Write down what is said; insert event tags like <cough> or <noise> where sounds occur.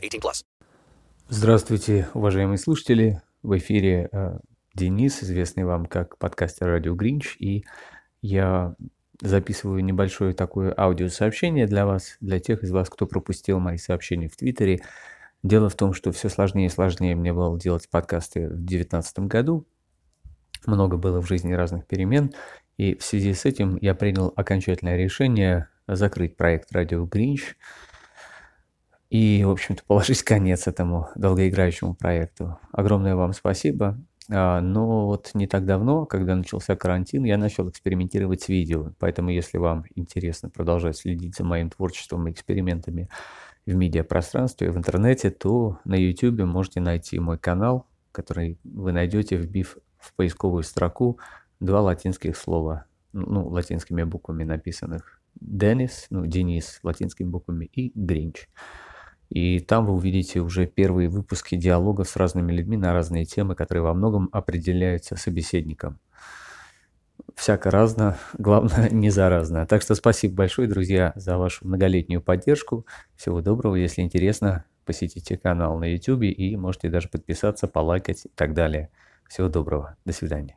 18 plus. Здравствуйте, уважаемые слушатели. В эфире э, Денис, известный вам как подкастер Радио Гринч, и я записываю небольшое такое аудиосообщение для вас, для тех из вас, кто пропустил мои сообщения в Твиттере. Дело в том, что все сложнее и сложнее мне было делать подкасты в 2019 году. Много было в жизни разных перемен, и в связи с этим я принял окончательное решение закрыть проект Радио Гринч и, в общем-то, <laughs> положить конец этому долгоиграющему проекту. Огромное вам спасибо. А, Но вот не так давно, когда начался карантин, я начал экспериментировать с видео. Поэтому, если вам интересно продолжать следить за моим творчеством и экспериментами в медиапространстве, в интернете, то на YouTube можете найти мой канал, который вы найдете, вбив в поисковую строку два латинских слова, ну, латинскими буквами написанных. Денис, ну, Денис латинскими буквами и Гринч. И там вы увидите уже первые выпуски диалогов с разными людьми на разные темы, которые во многом определяются собеседником. Всяко разно, <laughs> главное не заразно. Так что спасибо большое, друзья, за вашу многолетнюю поддержку. Всего доброго, если интересно, посетите канал на YouTube и можете даже подписаться, полайкать и так далее. Всего доброго, до свидания.